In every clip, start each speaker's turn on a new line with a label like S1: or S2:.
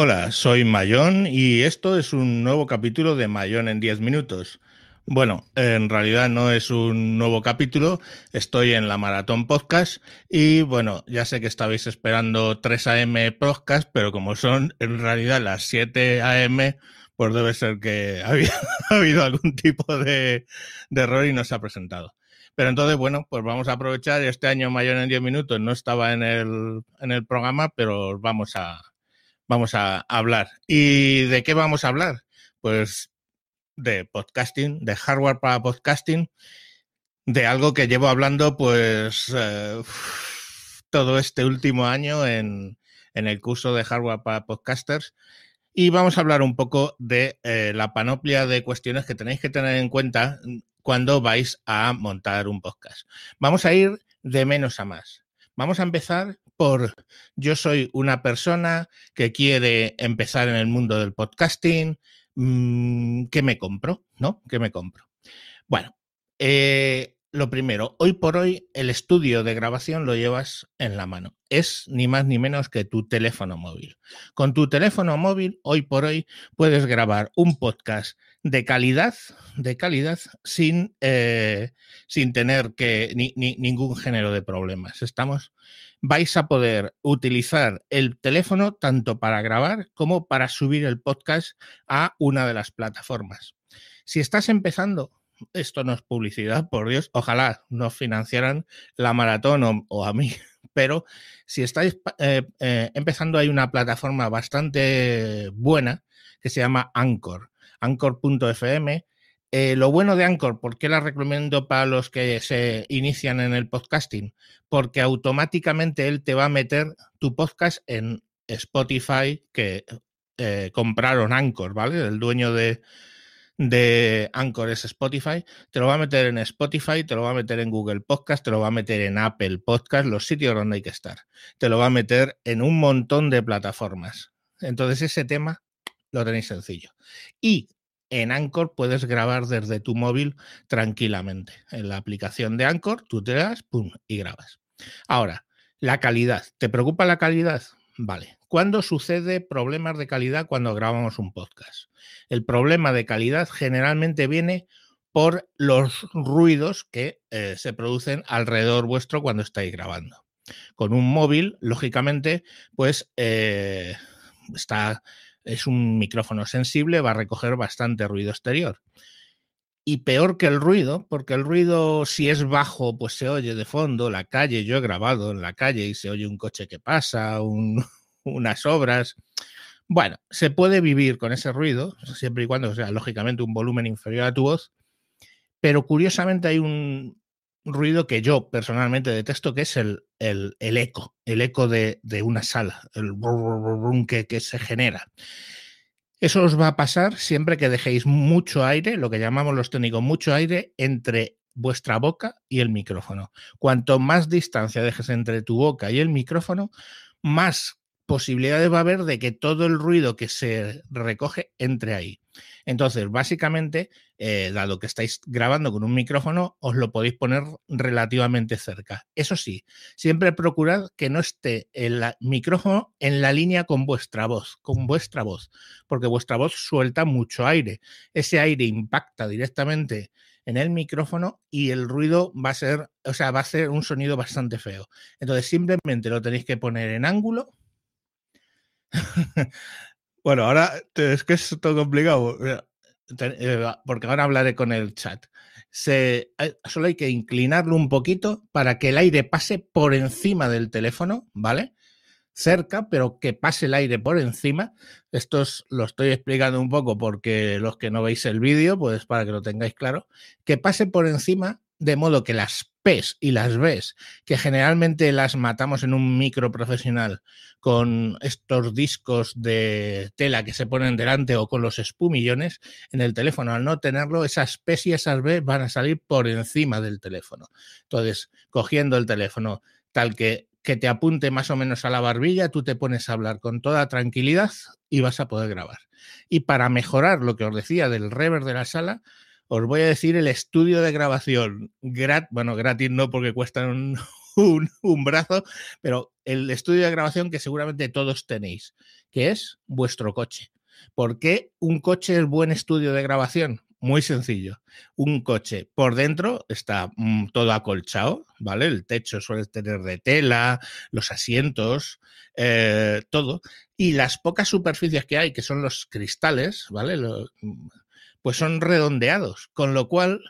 S1: Hola, soy Mayón y esto es un nuevo capítulo de Mayón en 10 minutos. Bueno, en realidad no es un nuevo capítulo, estoy en la Maratón Podcast y bueno, ya sé que estabais esperando 3 AM Podcast, pero como son en realidad las 7 AM, pues debe ser que ha habido, algún tipo de, de error y no se ha presentado. Pero entonces, bueno, pues vamos a aprovechar. Este año Mayón en 10 minutos no estaba en el, en el programa, pero vamos a, vamos a hablar. ¿Y de qué vamos a hablar? Pues de podcasting, de hardware para podcasting, de algo que llevo hablando pues eh, todo este último año en, en, el curso de hardware para podcasters. Y vamos a hablar un poco de eh, la panoplia de cuestiones que tenéis que tener en cuenta cuando vais a montar un podcast. Vamos a ir de menos a más. Vamos a empezar por yo soy una persona que quiere empezar en el mundo del podcasting, mm, ¿qué me compro? ¿No? ¿Qué me compro? Bueno, eh, lo primero, hoy por hoy el estudio de grabación lo llevas en la mano. Es ni más ni menos que tu teléfono móvil. Con tu teléfono móvil, hoy por hoy, puedes grabar un podcast de calidad, de calidad, sin, eh, sin tener que ni, ningún género de problemas. Estamos vais a poder utilizar el teléfono tanto para grabar como para subir el podcast a una de las plataformas. Si estás empezando, esto no es publicidad, por Dios, ojalá nos financiaran la maratón o, a mí, pero si estáis eh, eh, empezando hay una plataforma bastante buena que se llama Anchor, anchor.fm eh, lo bueno de Anchor, ¿por qué la recomiendo para los que se inician en el podcasting? Porque automáticamente él te va a meter tu podcast en Spotify, que eh, compraron Anchor, ¿vale? El dueño de, de Anchor es Spotify, te lo va a meter en Spotify, te lo va a meter en Google Podcast, te lo va a meter en Apple Podcast, los sitios donde hay que estar. Te lo va a meter en un montón de plataformas. Entonces ese tema lo tenéis sencillo. Y en Anchor puedes grabar desde tu móvil tranquilamente. En la aplicación de Anchor, tú te das, pum, y grabas. Ahora, la calidad. ¿Te preocupa la calidad? Vale. ¿Cuándo sucede problemas de calidad cuando grabamos un podcast? El problema de calidad generalmente viene por los ruidos que eh, se producen alrededor vuestro cuando estáis grabando. Con un móvil, lógicamente, pues eh, está es un micrófono sensible, va a recoger bastante ruido exterior. Y peor que el ruido, porque el ruido si es bajo, pues se oye de fondo, la calle, yo he grabado en la calle y se oye un coche que pasa, unas obras. Bueno, se puede vivir con ese ruido, siempre y cuando sea lógicamente un volumen inferior a tu voz, pero curiosamente hay un, ruido que yo personalmente detesto, que es el, el, eco, el eco de, una sala, el que, que se genera. Eso os va a pasar siempre que dejéis mucho aire, lo que llamamos los técnicos, mucho aire entre vuestra boca y el micrófono. Cuanto más distancia dejes entre tu boca y el micrófono, más posibilidades va a haber de que todo el ruido que se recoge entre ahí. Entonces, básicamente, eh, dado que estáis grabando con un micrófono, os lo podéis poner relativamente cerca. Eso sí, siempre procurad que no esté el micrófono en la línea con vuestra voz, con vuestra voz, porque vuestra voz suelta mucho aire. Ese aire impacta directamente en el micrófono y el ruido va a ser, o sea, va a ser un sonido bastante feo. Entonces, simplemente lo tenéis que poner en ángulo bueno, ahora es que es todo complicado. Eh, porque ahora hablaré con el chat. Se, solo hay que inclinarlo un poquito para que el aire pase por encima del teléfono, ¿vale? Cerca, pero que pase el aire por encima. Esto lo estoy explicando un poco porque los que no veis el vídeo, pues para que lo tengáis claro, que pase por encima de modo que las P's y las B's, que generalmente las matamos en un micro profesional con estos discos de tela que se ponen delante o con los espumillones, en el teléfono al no tenerlo, esas P's y esas B's van a salir por encima del teléfono. Entonces, cogiendo el teléfono tal que, que te apunte más o menos a la barbilla, tú te pones a hablar con toda tranquilidad y vas a poder grabar. Y para mejorar lo que os decía del reverb de la sala, os voy a decir el estudio de grabación, bueno, gratis no porque cuesta un, un, brazo, pero el estudio de grabación que seguramente todos tenéis, que es vuestro coche. ¿Por qué un coche es buen estudio de grabación? Muy sencillo. Un coche por dentro está mm, todo acolchado, ¿vale? El techo suele tener de tela, los asientos, eh, todo. Y las pocas superficies que hay, que son los cristales, ¿vale? Mm, pues son redondeados, con lo cual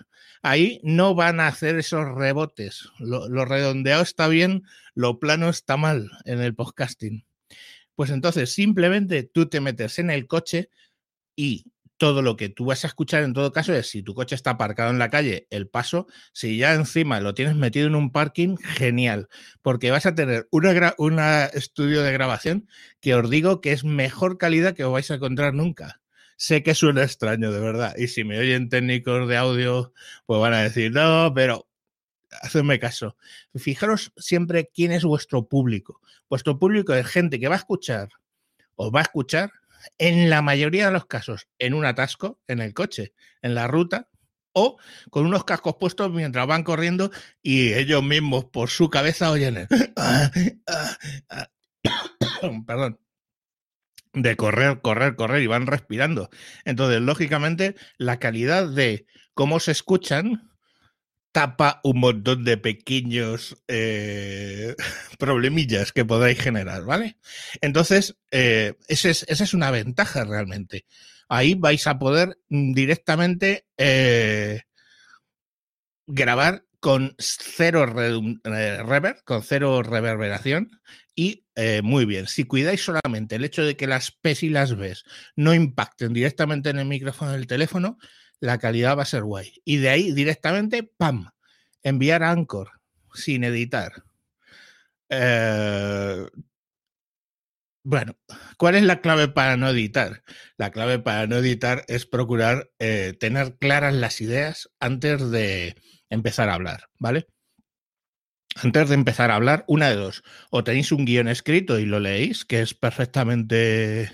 S1: ahí no van a hacer esos rebotes. Lo, redondeado está bien, lo plano está mal en el podcasting. Pues entonces simplemente tú te metes en el coche y todo lo que tú vas a escuchar en todo caso es si tu coche está aparcado en la calle, el paso, si ya encima lo tienes metido en un parking, genial, porque vas a tener un estudio de grabación que os digo que es mejor calidad que os vais a encontrar nunca. Sé que suena extraño, de verdad, y si me oyen técnicos de audio, pues van a decir, no, pero hacedme caso. Fijaros siempre quién es vuestro público. Vuestro público es gente que va a escuchar, os va a escuchar en la mayoría de los casos en un atasco, en el coche, en la ruta, o con unos cascos puestos mientras van corriendo y ellos mismos por su cabeza oyen el... Perdón. De correr, correr, correr y van respirando. Entonces, lógicamente, la calidad de cómo se escuchan tapa un montón de pequeños eh, problemillas que podáis generar, ¿vale? Entonces, eh, esa es una ventaja realmente. Ahí vais a poder mm, directamente eh, grabar con cero reverb, con cero reverberación y muy bien. Si cuidáis solamente el hecho de que las P's y las B's no impacten directamente en el micrófono del teléfono, la calidad va a ser guay. Y de ahí directamente, ¡pam! Enviar a Anchor sin editar. Eh, bueno, ¿cuál es la clave para no editar? La clave para no editar es procurar eh, tener claras las ideas antes de empezar a hablar, ¿vale? Antes de empezar a hablar, una de dos. O tenéis un guion escrito y lo leéis, que es perfectamente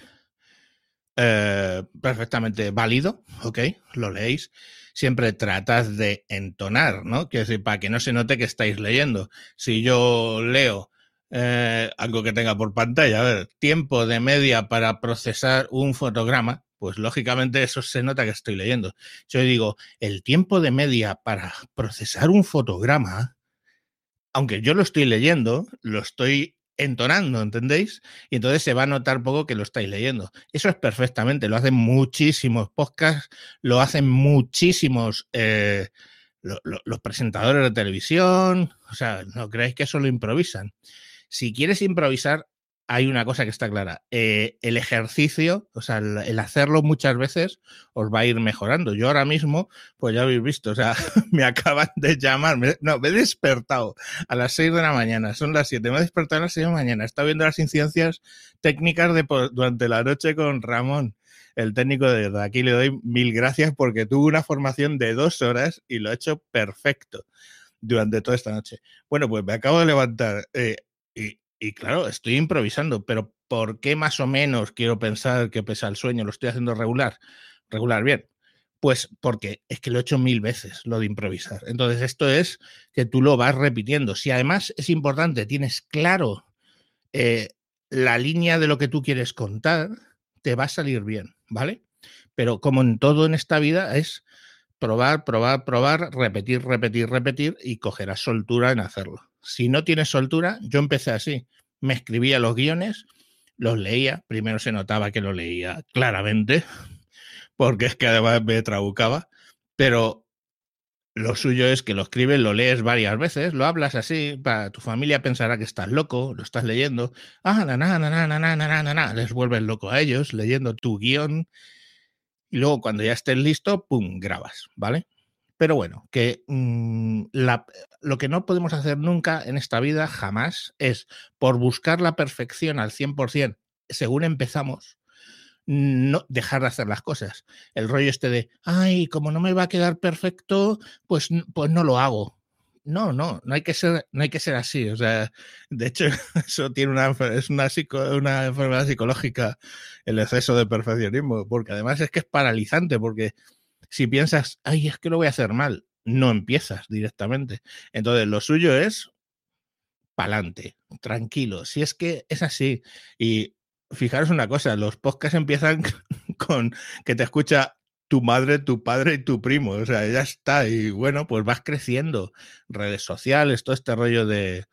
S1: eh, perfectamente válido, ¿ok? Lo leéis. Siempre tratas de entonar, ¿no? Quiero decir, para que no se note que estáis leyendo. Si yo leo eh, algo que tenga por pantalla, a ver, tiempo de media para procesar un fotograma, pues lógicamente eso se nota que estoy leyendo. Yo digo, el tiempo de media para procesar un fotograma, aunque yo lo estoy leyendo, lo estoy entonando, ¿entendéis? Y entonces se va a notar poco que lo estáis leyendo. Eso es perfectamente, lo hacen muchísimos podcasts, lo hacen muchísimos eh, los presentadores de televisión, o sea, no creéis que eso lo improvisan. Si quieres improvisar, hay una cosa que está clara. Eh, el ejercicio, o sea, el, hacerlo muchas veces os va a ir mejorando. Yo ahora mismo, pues ya habéis visto, o sea, me acaban de llamar, no, me he despertado a las 6 de la mañana, son las 7, me he despertado a las 6 de la mañana, estado viendo las incidencias técnicas durante la noche con Ramón, el técnico de aquí le doy mil gracias porque tuvo una formación de dos horas y lo ha hecho perfecto durante toda esta noche. Bueno, pues me acabo de levantar. Eh, y y claro, estoy improvisando, pero ¿por qué más o menos quiero pensar que pese al sueño lo estoy haciendo regular? Regular bien. Pues porque es que lo he hecho mil veces, lo de improvisar. Entonces, esto es que tú lo vas repitiendo. Si además es importante, tienes claro eh, la línea de lo que tú quieres contar, te va a salir bien, ¿vale? Pero como en todo en esta vida es probar, probar, probar, repetir, repetir, repetir y cogerás soltura en hacerlo. Si no tienes soltura, yo empecé así. Me escribía los guiones, los leía. Primero se notaba que lo leía claramente, porque es que además me trabucaba. Pero lo suyo es que lo escribes, lo lees varias veces, lo hablas así, para tu familia pensará que estás loco, lo estás leyendo. Ah, na, na, na, na, na, na, na, na. Les vuelves loco a ellos leyendo tu guion. Y luego cuando ya estés listo, pum, grabas, ¿vale? Pero bueno, que mm, lo que no podemos hacer nunca en esta vida, jamás, es por buscar la perfección al 100%, según empezamos, no dejar de hacer las cosas. El rollo este de, ay, como no me va a quedar perfecto, pues, pues no lo hago. No, no, no hay que ser, no hay que ser así. O sea, de hecho, eso tiene una, es una, una enfermedad psicológica, el exceso de perfeccionismo, porque además es que es paralizante, porque si piensas, ay, es que lo voy a hacer mal, no empiezas directamente. Entonces, lo suyo es pa'lante, tranquilo. Si es que es así. Y fijaros una cosa, los podcasts empiezan con que te escucha tu madre, tu padre y tu primo. O sea, ya está. Y bueno, pues vas creciendo. Redes sociales, todo este rollo de,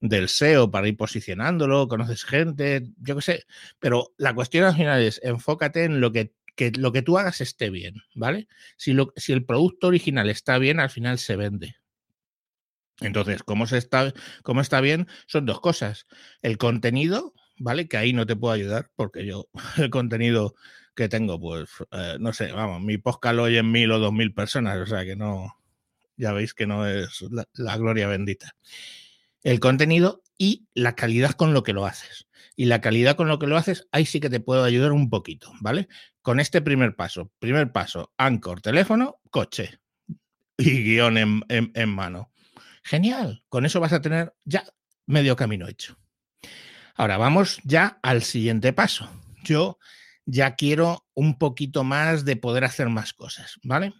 S1: del SEO para ir posicionándolo, conoces gente, yo qué sé. Pero la cuestión al final es enfócate en lo que, que lo que tú hagas esté bien, ¿vale? Si, el producto original está bien, al final se vende. Entonces, ¿cómo, se está, ¿cómo está bien? Son dos cosas. El contenido, ¿vale? Que ahí no te puedo ayudar porque yo el contenido que tengo, pues, eh, no sé, vamos, mi podcast lo oyen mil o dos mil personas, o sea que no, ya veis que no es la, gloria bendita. El contenido y la calidad con lo que lo haces. Y la calidad con lo que lo haces, ahí sí que te puedo ayudar un poquito, ¿vale? Con este primer paso. Primer paso, Anchor, teléfono, coche y guion en, mano. Genial, con eso vas a tener ya medio camino hecho. Ahora vamos ya al siguiente paso. Yo ya quiero un poquito más de poder hacer más cosas, ¿vale?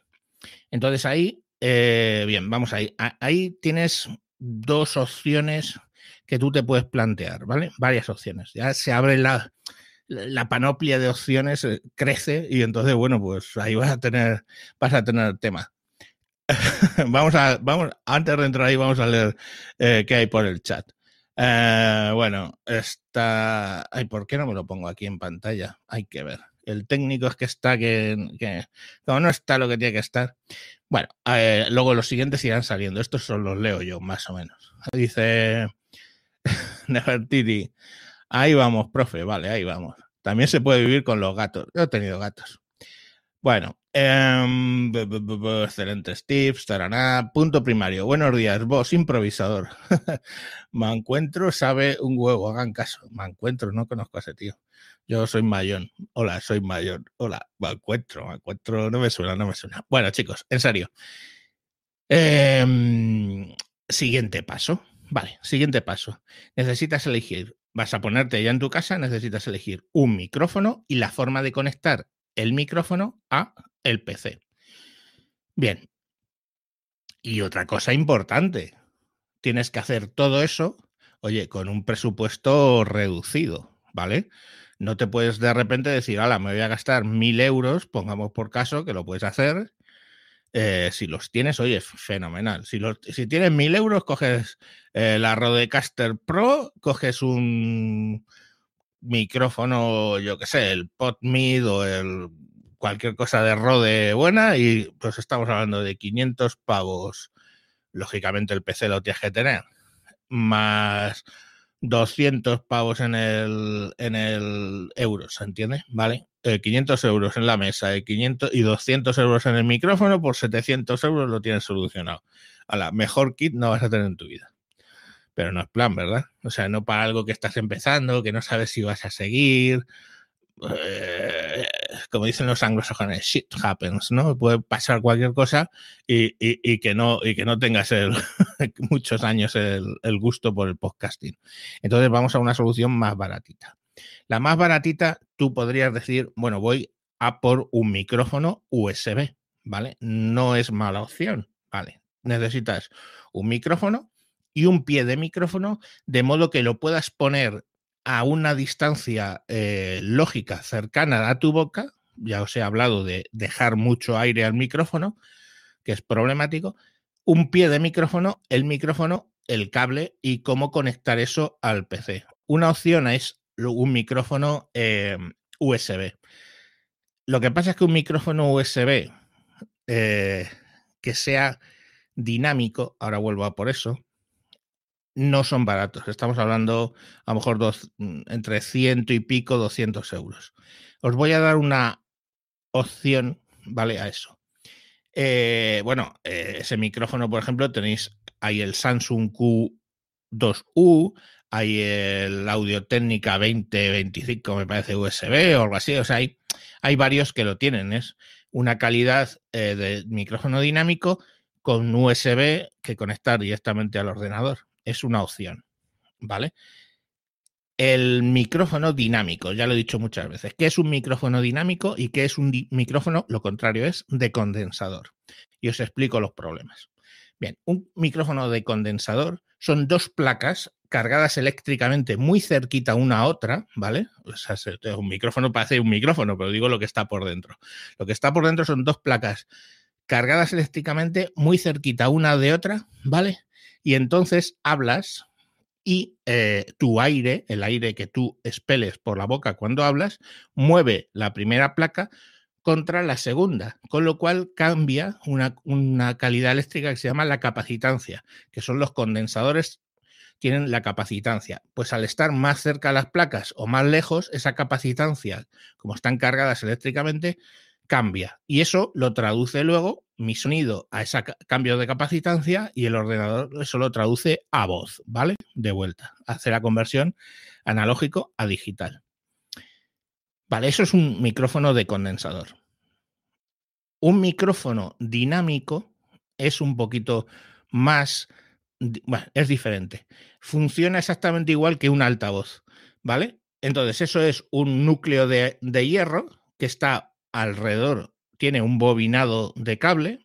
S1: Entonces ahí, eh, bien, vamos ahí. Ahí tienes dos opciones que tú te puedes plantear, ¿vale? Varias opciones. Ya se abre la, la panoplia de opciones, eh, crece y entonces, bueno, pues ahí vas a tener, vas a tener tema. vamos a, vamos, antes de entrar ahí, vamos a leer eh, qué hay por el chat. Eh, bueno, está. Ay, ¿por qué no me lo pongo aquí en pantalla? Hay que ver. El técnico es que está que, como no está lo que tiene que estar. Bueno, luego los siguientes irán saliendo. Estos son los leo yo, más o menos. Dice Nefertiti. Ahí vamos, profe. Vale, ahí vamos. También se puede vivir con los gatos. Yo he tenido gatos. Bueno, eh, excelentes tips, taraná. Punto primario. Buenos días, vos, improvisador. me encuentro, sabe un huevo, hagan caso. Me encuentro, no conozco a ese tío. Yo soy Mayón. Hola, soy Mayón. Hola, me encuentro, me encuentro. No me suena, no me suena. Bueno, chicos, en serio. Eh, siguiente paso. Vale, siguiente paso. Necesitas elegir, vas a ponerte ya en tu casa, necesitas elegir un micrófono y la forma de conectar el micrófono a el PC. Bien. Y otra cosa importante, tienes que hacer todo eso, oye, con un presupuesto reducido, ¿vale? No te puedes de repente decir, ala, me voy a gastar mil euros, pongamos por caso que lo puedes hacer. Eh, si los tienes, oye, es fenomenal. Si, tienes mil euros, coges eh, la Rodecaster Pro, coges un micrófono, yo qué sé, el PodMid o el cualquier cosa de Rode buena y pues estamos hablando de 500 pavos. Lógicamente el PC lo tienes que tener. Más 200 pavos en el, en el euros, ¿entiendes? ¿Vale? 500 eh, euros en la mesa y, 500, y 200 euros en el micrófono, por 700 euros lo tienes solucionado. A la mejor kit no vas a tener en tu vida pero no es plan, ¿verdad? O sea, no para algo que estás empezando, que no sabes si vas a seguir. Eh, como dicen los anglosajones, shit happens, ¿no? Puede pasar cualquier cosa y, que, no, tengas muchos años el, el, gusto por el podcasting. Entonces vamos a una solución más baratita. La más baratita, tú podrías decir, bueno, voy a por un micrófono USB, ¿vale? No es mala opción, ¿vale? Necesitas un micrófono y un pie de micrófono, de modo que lo puedas poner a una distancia eh, lógica cercana a tu boca. Ya os he hablado de dejar mucho aire al micrófono, que es problemático. Un pie de micrófono, el micrófono, el cable y cómo conectar eso al PC. Una opción es un micrófono em, USB. Lo que pasa es que un micrófono USB eh, que sea dinámico, ahora vuelvo a por eso, no son baratos. Estamos hablando a lo mejor dos, mm, entre ciento y pico, 200 euros. Os voy a dar una opción, ¿vale? A eso. Eh, bueno, eh, ese micrófono, por ejemplo, tenéis ahí el Samsung Q2U, hay el Audio Técnica 2025, me parece USB o algo así. O sea, hay, hay varios que lo tienen. Es una calidad eh, de micrófono dinámico con USB que conectar directamente al ordenador es una opción, ¿vale? El micrófono dinámico, ya lo he dicho muchas veces. ¿Qué es un micrófono dinámico y qué es un micrófono? Lo contrario es de condensador. Y os explico los problemas. Bien, un micrófono de condensador son dos placas cargadas eléctricamente muy cerquita una a otra, ¿vale? O sea, un micrófono parece un micrófono, pero digo lo que está por dentro. Lo que está por dentro son dos placas cargadas eléctricamente muy cerquita una de otra, ¿vale? Y entonces hablas y eh, tu aire, el aire que tú expeles por la boca cuando hablas, mueve la primera placa contra la segunda, con lo cual cambia una, una, calidad eléctrica que se llama la capacitancia, que son los condensadores tienen la capacitancia. Pues al estar más cerca las placas o más lejos, esa capacitancia, como están cargadas eléctricamente, cambia. Y eso lo traduce luego mi sonido a ese cambio de capacitancia y el ordenador eso lo traduce a voz, ¿vale? De vuelta. Hace la conversión analógico a digital. Vale, eso es un micrófono de condensador. Un micrófono dinámico es un poquito más, bueno, es diferente. Funciona exactamente igual que un altavoz, ¿vale? Entonces, eso es un núcleo de, de hierro que está alrededor tiene un bobinado de cable.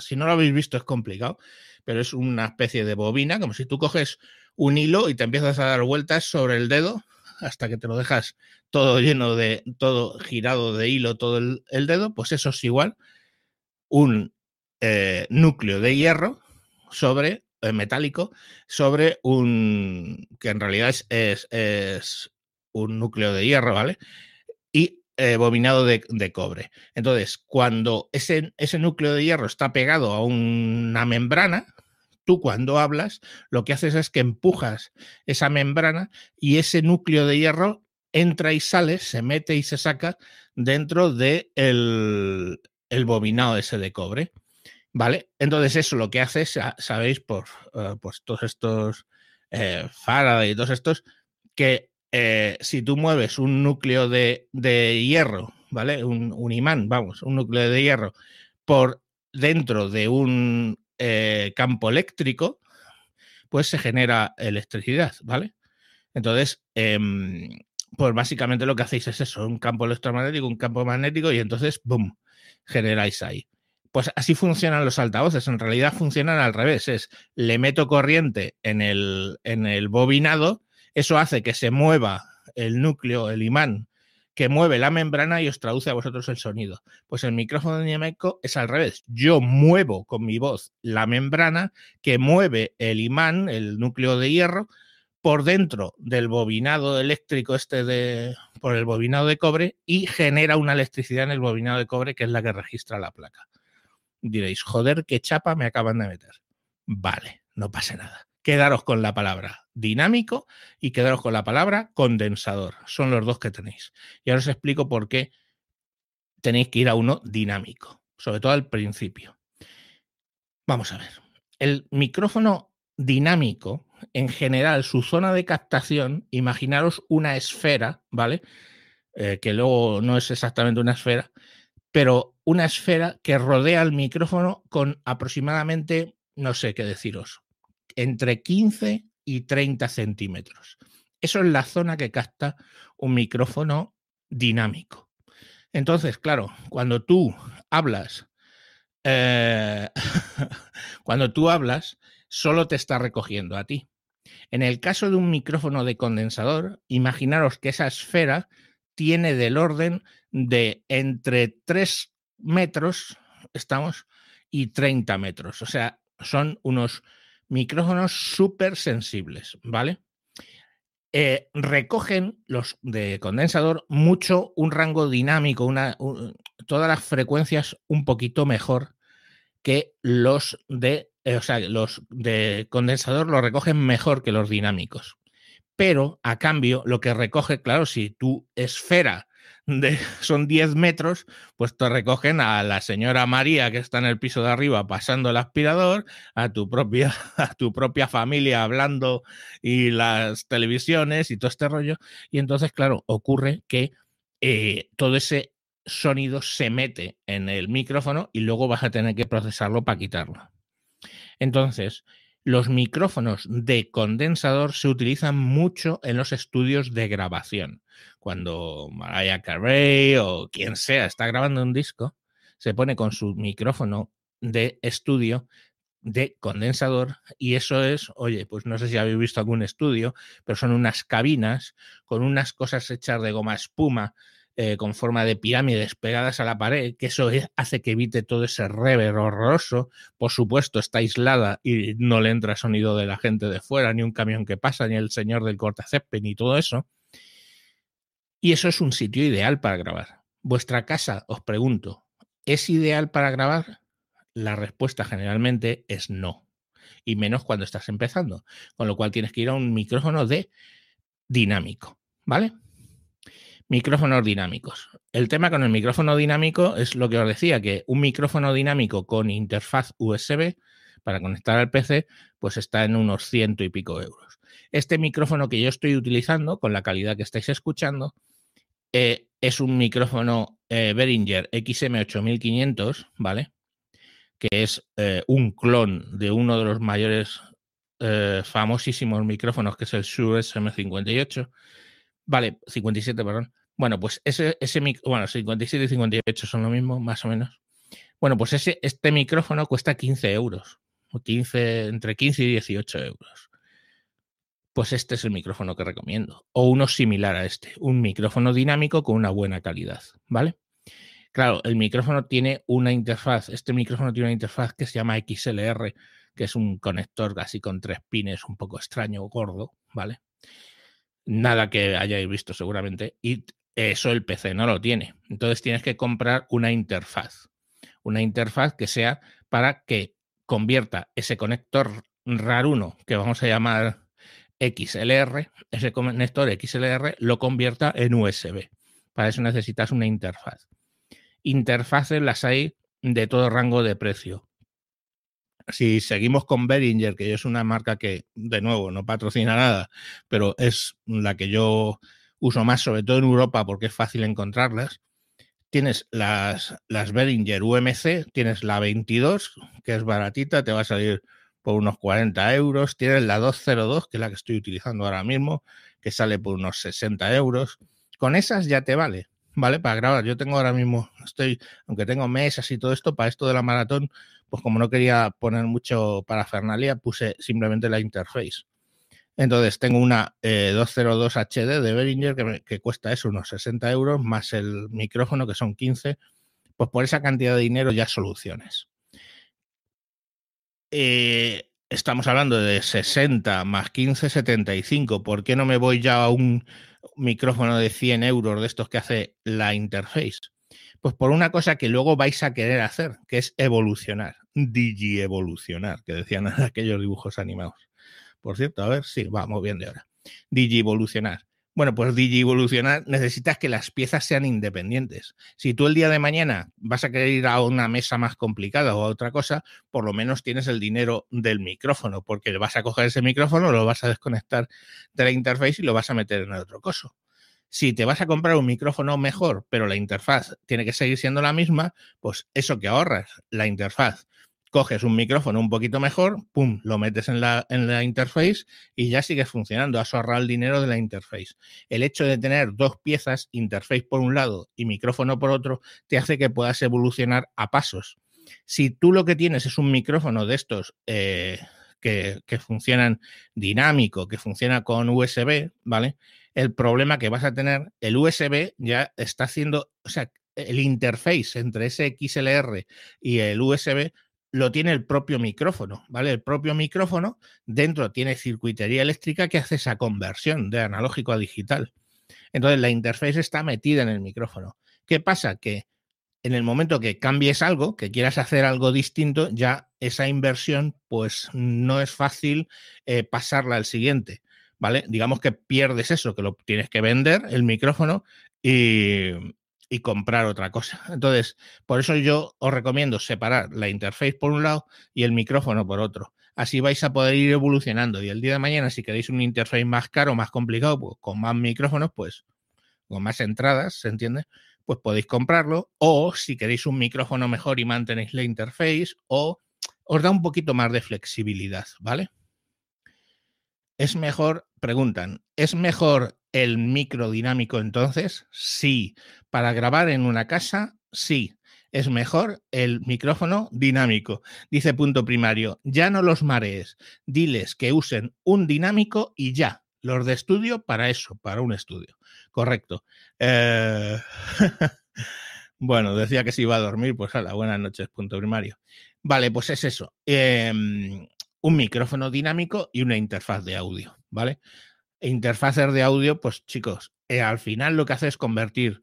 S1: si no lo habéis visto es complicado, pero es una especie de bobina, como si tú coges un hilo y te empiezas a dar vueltas sobre el dedo hasta que te lo dejas todo lleno de, todo girado de hilo, todo el, dedo, pues eso es igual un eh, núcleo de hierro sobre eh, metálico sobre un que en realidad es, es, es, un núcleo de hierro, ¿vale? Y eh, bobinado de, cobre. Entonces, cuando ese, ese núcleo de hierro está pegado a una membrana, tú cuando hablas, lo que haces es que empujas esa membrana y ese núcleo de hierro entra y sale, se mete y se saca dentro del de el, bobinado ese de cobre. ¿Vale? Entonces, eso lo que hace, sabéis, por uh, pues todos estos eh, Faraday y todos estos, que eh, si tú mueves un núcleo de, hierro, ¿vale? Un, imán, vamos, un núcleo de hierro por dentro de un eh, campo eléctrico, pues se genera electricidad, ¿vale? Entonces, em, pues básicamente lo que hacéis es eso, un campo electromagnético, un campo magnético y entonces, ¡boom!, generáis ahí. Pues así funcionan los altavoces, en realidad funcionan al revés, es le meto corriente en el, en el bobinado eso hace que se mueva el núcleo, el imán, que mueve la membrana y os traduce a vosotros el sonido. Pues el micrófono dinámico es al revés. Yo muevo con mi voz la membrana que mueve el imán, el núcleo de hierro, por dentro del bobinado eléctrico este de por el bobinado de cobre y genera una electricidad en el bobinado de cobre que es la que registra la placa. Diréis, joder, qué chapa me acaban de meter. Vale, no pasa nada quedaros con la palabra dinámico y quedaros con la palabra condensador. Son los dos que tenéis. Y ahora os explico por qué tenéis que ir a uno dinámico, sobre todo al principio. Vamos a ver. El micrófono dinámico, en general, su zona de captación, imaginaros una esfera, ¿vale? Eh, que luego no es exactamente una esfera, pero una esfera que rodea el micrófono con aproximadamente, no sé qué deciros, entre 15 y 30 centímetros. Eso es la zona que capta un micrófono dinámico. Entonces, claro, cuando tú hablas, eh, cuando tú hablas, solo te está recogiendo a ti. En el caso de un micrófono de condensador, imaginaros que esa esfera tiene del orden de entre 3 metros, estamos, y 30 metros. O sea, son unos micrófonos súper sensibles, ¿vale? Eh, recogen los de condensador mucho un rango dinámico, una, todas las frecuencias un poquito mejor que los de, eh, o sea, los de condensador lo recogen mejor que los dinámicos. Pero a cambio, lo que recoge, claro, si tu esfera son 10 metros, pues te recogen a la señora María que está en el piso de arriba pasando el aspirador, a tu propia, a tu propia familia hablando y las televisiones y todo este rollo. Y entonces, claro, ocurre que eh, todo ese sonido se mete en el micrófono y luego vas a tener que procesarlo para quitarlo. Entonces, los micrófonos de condensador se utilizan mucho en los estudios de grabación. Cuando Mariah Carey o quien sea está grabando un disco, se pone con su micrófono de estudio de condensador y eso es, oye, pues no sé si habéis visto algún estudio, pero son unas cabinas con unas cosas hechas de goma espuma eh, con forma de pirámides pegadas a la pared, que eso hace que evite todo ese rever horroroso. Por supuesto, está aislada y no le entra sonido de la gente de fuera, ni un camión que pasa, ni el señor del cortacepe, ni todo eso. Y eso es un sitio ideal para grabar. Vuestra casa, os pregunto, ¿es ideal para grabar? La respuesta generalmente es no. Y menos cuando estás empezando. Con lo cual tienes que ir a un micrófono de dinámico. ¿Vale? Micrófonos dinámicos. El tema con el micrófono dinámico es lo que os decía, que un micrófono dinámico con interfaz USB para conectar al PC, pues está en unos ciento y pico euros. Este micrófono que yo estoy utilizando, con la calidad que estáis escuchando, eh, es un micrófono eh, Behringer XM8500, ¿vale? Que es eh, un clon de uno de los mayores famosísimos micrófonos, que es el Shure SM58 Vale, 57, perdón. Bueno, pues ese, ese bueno, 57 y 58 son lo mismo, más o menos. Bueno, pues ese, este micrófono cuesta 15 euros. 15, entre 15 y 18 euros. Pues este es el micrófono que recomiendo. O uno similar a este. Un micrófono dinámico con una buena calidad. ¿Vale? Claro, el micrófono tiene una interfaz. Este micrófono tiene una interfaz que se llama XLR, que es un conector así con tres pines un poco extraño, gordo. ¿Vale? Nada que hayáis visto seguramente, y eso el PC no lo tiene. Entonces tienes que comprar una interfaz, una interfaz que sea para que convierta ese conector RAR1, que vamos a llamar XLR, ese conector XLR lo convierta en USB. Para eso necesitas una interfaz. Interfaces las hay de todo rango de precio si seguimos con Behringer, que es una marca que, de nuevo, no patrocina nada, pero es la que yo uso más, sobre todo en Europa, porque es fácil encontrarlas, tienes las, las Behringer UMC, tienes la 22, que es baratita, te va a salir por unos 40 euros, tienes la 202, que es la que estoy utilizando ahora mismo, que sale por unos 60 euros. Con esas ya te vale, ¿vale? Para grabar. Yo tengo ahora mismo, estoy, aunque tengo mesas y todo esto, para esto de la maratón, pues como no quería poner mucho parafernalia, puse simplemente la interface. Entonces tengo una 202 eh, HD de Behringer que, cuesta eso, unos 60 euros, más el micrófono que son 15. Pues por esa cantidad de dinero ya soluciones. Eh, estamos hablando de 60 más 15, 75. ¿Por qué no me voy ya a un micrófono de 100 euros de estos que hace la interface? Pues por una cosa que luego vais a querer hacer, que es evolucionar, digi-evolucionar, que decían aquellos dibujos animados. Por cierto, a ver, sí, vamos bien de ahora. Digi-evolucionar. Bueno, pues digi-evolucionar necesitas que las piezas sean independientes. Si tú el día de mañana vas a querer ir a una mesa más complicada o a otra cosa, por lo menos tienes el dinero del micrófono, porque vas a coger ese micrófono, lo vas a desconectar de la interface y lo vas a meter en otro coso. Si te vas a comprar un micrófono mejor, pero la interfaz tiene que seguir siendo la misma, pues eso que ahorras, la interfaz, coges un micrófono un poquito mejor, pum, lo metes en la, en la interface y ya sigues funcionando. Has ahorrado el dinero de la interface. El hecho de tener dos piezas, interface por un lado y micrófono por otro, te hace que puedas evolucionar a pasos. Si tú lo que tienes es un micrófono de estos eh, que, que funcionan dinámico, que funciona con USB, ¿vale? el problema que vas a tener, el USB ya está haciendo, o sea, el interface entre ese XLR y el USB lo tiene el propio micrófono, ¿vale? El propio micrófono dentro tiene circuitería eléctrica que hace esa conversión de analógico a digital. Entonces la interface está metida en el micrófono. ¿Qué pasa? Que en el momento que cambies algo, que quieras hacer algo distinto, ya esa inversión pues no es fácil eh, pasarla al siguiente. ¿vale? Digamos que pierdes eso, que lo tienes que vender, el micrófono, y, comprar otra cosa. Entonces, por eso yo os recomiendo separar la interface por un lado y el micrófono por otro. Así vais a poder ir evolucionando. Y el día de mañana, si queréis un interface más caro, más complicado, pues, con más micrófonos, pues con más entradas, ¿se entiende? Pues podéis comprarlo. O si queréis un micrófono mejor y mantenéis la interface, o os da un poquito más de flexibilidad, ¿vale? ¿Es mejor, preguntan, ¿es mejor el microdinámico entonces? Sí. Para grabar en una casa, sí. es mejor el micrófono dinámico. Dice punto primario, ya no los marees, diles que usen un dinámico y ya. Los de estudio para eso, para un estudio. Correcto. Eh, bueno, decía que se iba a dormir, pues a la buenas noches, punto primario. Vale, pues es eso. Em, un micrófono dinámico y una interfaz de audio, ¿vale? Interfaces de audio, pues chicos, eh, al final lo que hace es convertir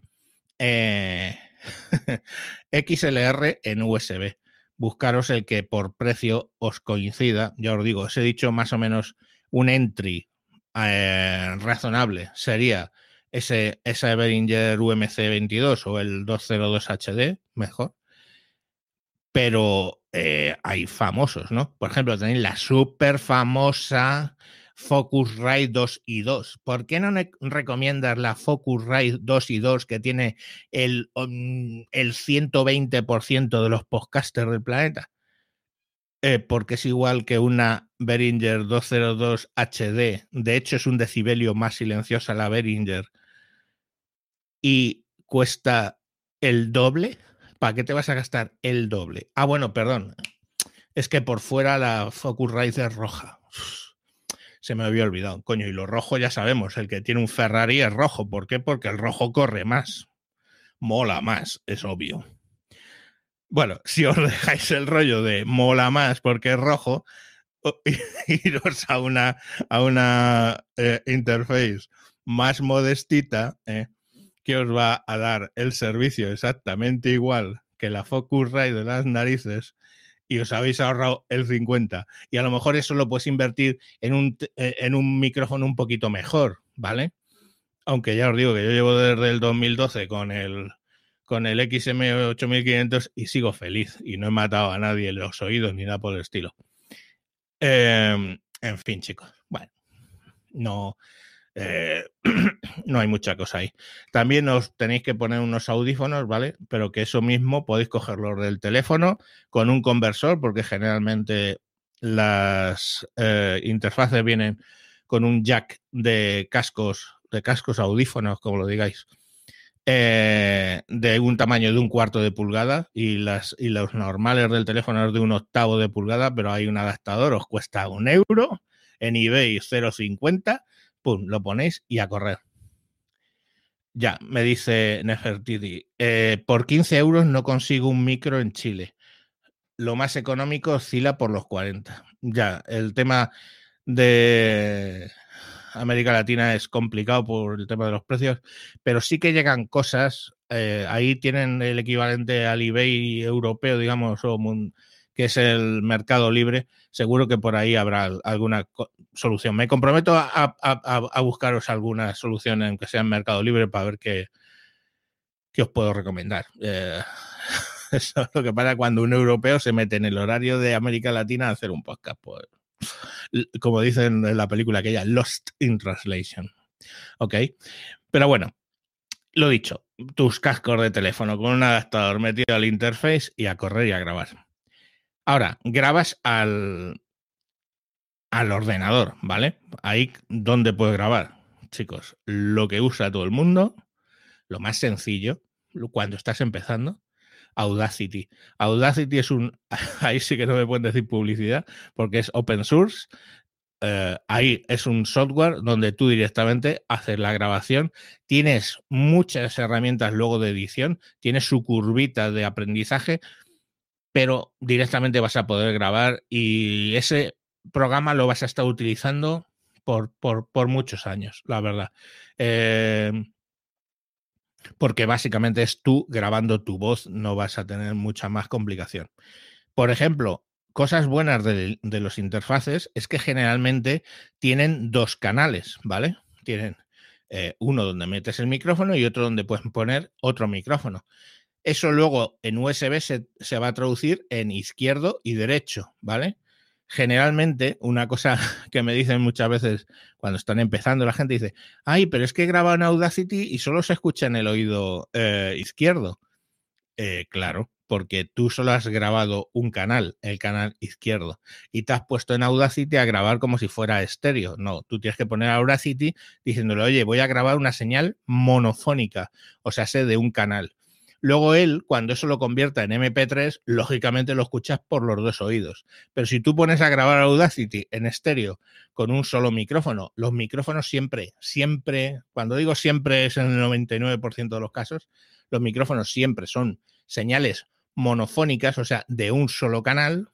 S1: eh, XLR en USB. Buscaros el que por precio os coincida. Ya os digo, os he dicho más o menos un entry eh, razonable. Sería ese, ese Behringer UMC 22 o el 202 HD, mejor. Pero hay famosos, ¿no? Por ejemplo, tenéis la súper famosa Focusrite 2 y 2. ¿Por qué no recomiendas la Focusrite 2 y 2 que tiene el, mm, el 120% de los podcasters del planeta? Eh, porque es igual que una Behringer 202 HD. De hecho, es un decibelio más silenciosa la Behringer. Y cuesta el doble. ¿Para qué te vas a gastar el doble? Ah, bueno, perdón. Es que por fuera la Focusrite es roja se me había olvidado. Coño, y lo rojo ya sabemos, el que tiene un Ferrari es rojo. ¿Por qué? Porque el rojo corre más. Mola más, es obvio. Bueno, si os dejáis el rollo de mola más porque es rojo, iros a una, a una eh, interface más modestita eh, que os va a dar el servicio exactamente igual que la Focusrite de las narices y os habéis ahorrado el 50. Y a lo mejor eso lo puedes invertir en un, eh, en un micrófono un poquito mejor, ¿vale? Aunque ya os digo que yo llevo desde el 2012 con el, con el XM8500 y sigo feliz y no he matado a nadie los oídos ni nada por el estilo. Em, en fin, chicos. Bueno, no, eh, no hay mucha cosa ahí. También os tenéis que poner unos audífonos, ¿vale? Pero que eso mismo podéis cogerlo del teléfono con un conversor, porque generalmente las eh, interfaces vienen con un jack de cascos, de cascos audífonos, como lo digáis, eh, de un tamaño de un cuarto de pulgada y, las, y los normales del teléfono es de un octavo de pulgada, pero hay un adaptador, os cuesta un euro, en eBay 0,50 pum, lo ponéis y a correr. Ya, me dice Nefertiti, eh, por 15 euros no consigo un micro en Chile. Lo más económico oscila por los 40. Ya, el tema de América Latina es complicado por el tema de los precios, pero sí que llegan cosas, eh, ahí tienen el equivalente al eBay europeo, digamos, o que es el mercado libre, seguro que por ahí habrá alguna solución. Me comprometo a, buscaros alguna solución en que sea en Mercado Libre para ver qué, qué os puedo recomendar. Eh, eso es lo que pasa cuando un europeo se mete en el horario de América Latina a hacer un podcast. Pues, como dicen en la película aquella, Lost in Translation. Ok. Pero bueno, lo dicho, tus cascos de teléfono con un adaptador metido al interface y a correr y a grabar. Ahora, grabas al, al ordenador, ¿vale? Ahí donde puedes grabar, chicos, lo que usa todo el mundo, lo más sencillo, cuando estás empezando, Audacity. Audacity es un, ahí sí que no me pueden decir publicidad, porque es open source. Eh, ahí es un software donde tú directamente haces la grabación, tienes muchas herramientas luego de edición, tienes su curvita de aprendizaje, pero directamente vas a poder grabar y ese programa lo vas a estar utilizando por, por, muchos años, la verdad. Em, porque básicamente es tú grabando tu voz, no vas a tener mucha más complicación. Por ejemplo, cosas buenas de, de los interfaces es que generalmente tienen dos canales, ¿vale? Tienen eh, uno donde metes el micrófono y otro donde puedes poner otro micrófono. Eso luego en USB se, va a traducir en izquierdo y derecho, ¿vale? Generalmente, una cosa que me dicen muchas veces cuando están empezando, la gente dice, ay, pero es que graba en Audacity y solo se escucha en el oído eh, izquierdo. Eh, claro, porque tú solo has grabado un canal, el canal izquierdo, y te has puesto en Audacity a grabar como si fuera estéreo. No, tú tienes que poner Audacity diciéndole, oye, voy a grabar una señal monofónica, o sea, sé de un canal. Luego él, cuando eso lo convierta en MP3, lógicamente lo escuchas por los dos oídos. Pero si tú pones a grabar Audacity en estéreo con un solo micrófono, los micrófonos siempre, siempre, cuando digo siempre es en el 99% de los casos, los micrófonos siempre son señales monofónicas, o sea, de un solo canal,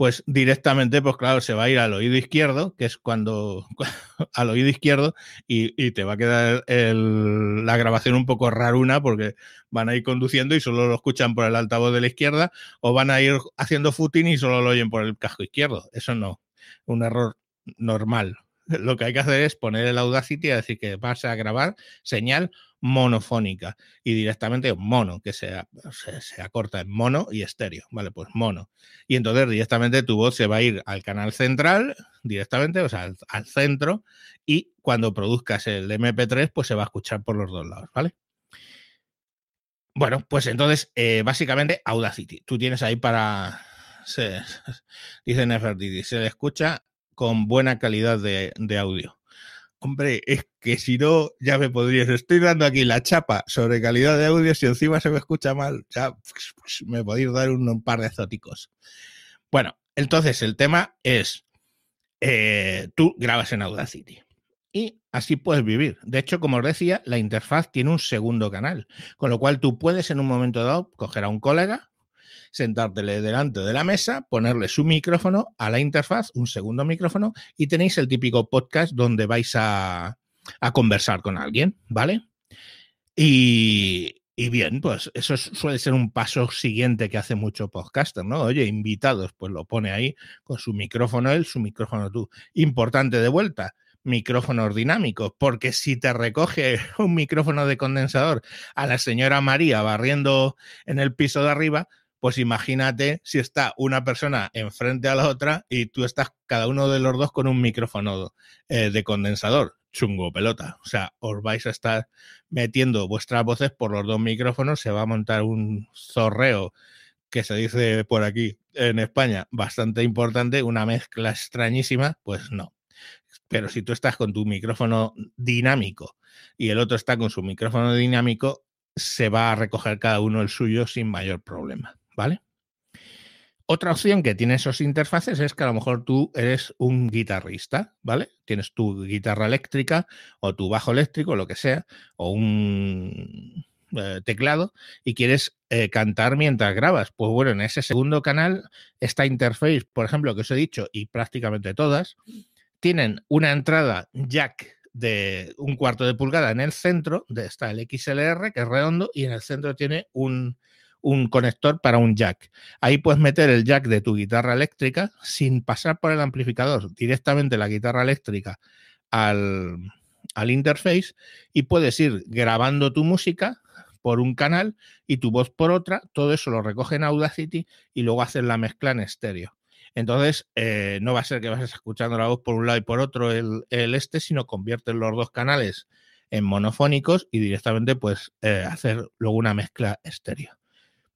S1: pues directamente, pues claro, se va a ir al oído izquierdo, que es cuando al oído izquierdo, y, te va a quedar la grabación un poco raruna porque van a ir conduciendo y solo lo escuchan por el altavoz de la izquierda, o van a ir haciendo footing y solo lo oyen por el casco izquierdo. Eso no, un error normal. Lo que hay que hacer es poner el Audacity y decir que vas a grabar señal monofónica y directamente mono, que se, se, acorta en mono y estéreo, ¿vale? Pues mono. Y entonces directamente tu voz se va a ir al canal central, directamente, o sea, al, centro, y cuando produzcas el MP3, pues se va a escuchar por los dos lados, ¿vale? Bueno, pues entonces, eh, básicamente, Audacity. Tú tienes ahí para. Se, dice Nefertiti, se le escucha con buena calidad de, audio. Hombre, es que si no, ya me podrías. Estoy dando aquí la chapa sobre calidad de audio. Si encima se me escucha mal, ya pues, pues, me podéis dar un, par de zóticos. Bueno, entonces el tema es: eh, tú grabas en Audacity y así puedes vivir. De hecho, como os decía, la interfaz tiene un segundo canal, con lo cual tú puedes en un momento dado coger a un colega, sentártele delante de la mesa, ponerle su micrófono a la interfaz, un segundo micrófono, y tenéis el típico podcast donde vais a, conversar con alguien, ¿vale? Y, bien, pues eso suele ser un paso siguiente que hace mucho podcaster, ¿no? Oye, invitados, pues lo pone ahí con su micrófono él, su micrófono tú. Importante de vuelta, micrófonos dinámicos, porque si te recoge un micrófono de condensador a la señora María barriendo en el piso de arriba, pues imagínate si está una persona enfrente a la otra y tú estás cada uno de los dos con un micrófono eh, de condensador, chungo pelota. O sea, os vais a estar metiendo vuestras voces por los dos micrófonos, se va a montar un zorreo que se dice por aquí en España bastante importante, una mezcla extrañísima, pues no. Pero si tú estás con tu micrófono dinámico y el otro está con su micrófono dinámico, se va a recoger cada uno el suyo sin mayor problema. ¿Vale? Otra opción que tiene esos interfaces es que a lo mejor tú eres un guitarrista, ¿vale? Tienes tu guitarra eléctrica o tu bajo eléctrico, lo que sea, o un eh, teclado y quieres eh, cantar mientras grabas. Pues bueno, en ese segundo canal, esta interface, por ejemplo, que os he dicho, y prácticamente todas, tienen una entrada jack de un cuarto de pulgada en el centro, de está el XLR, que es redondo, y en el centro tiene un, un conector para un jack. Ahí puedes meter el jack de tu guitarra eléctrica sin pasar por el amplificador, directamente la guitarra eléctrica al, al interface y puedes ir grabando tu música por un canal y tu voz por otra, todo eso lo recoge en Audacity y luego haces la mezcla en estéreo. Entonces, eh, no va a ser que vas escuchando la voz por un lado y por otro el, este, sino conviertes los dos canales en monofónicos y directamente puedes eh, hacer luego una mezcla estéreo.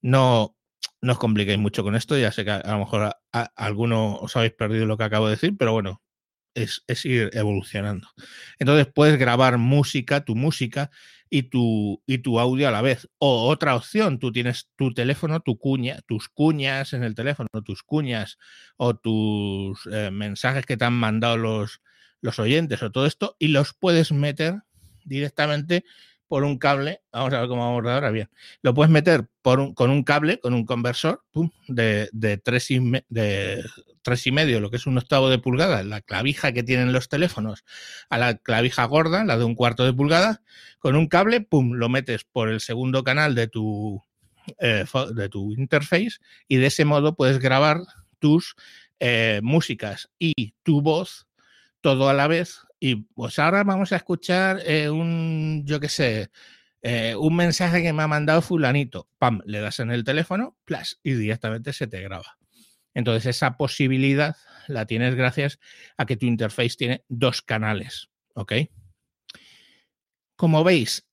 S1: No, no os compliquéis mucho con esto, ya sé que a, lo mejor alguno os habéis perdido lo que acabo de decir, pero bueno, es, ir evolucionando. Entonces puedes grabar música, tu música y tu, y tu audio a la vez. O otra opción, tú tienes tu teléfono, tu cuña, tus cuñas en el teléfono, tus cuñas o tus eh, mensajes que te han mandado los, los oyentes o todo esto y los puedes meter directamente por un cable, vamos a ver cómo vamos ahora, bien, lo puedes meter por con un cable, con un conversor de, de, tres y de tres y medio, lo que es un octavo de pulgada, la clavija que tienen los teléfonos, a la clavija gorda, la de un cuarto de pulgada, con un cable, pum, lo metes por el segundo canal de tu, eh, de tu interface y de ese modo puedes grabar tus eh, músicas y tu voz todo a la vez y pues ahora vamos a escuchar eh, un, yo qué sé, eh, un mensaje que me ha mandado fulanito. Pam, le das en el teléfono, plus, y directamente se te graba. Entonces esa posibilidad la tienes gracias a que tu interface tiene dos canales, ¿ok? Como veis,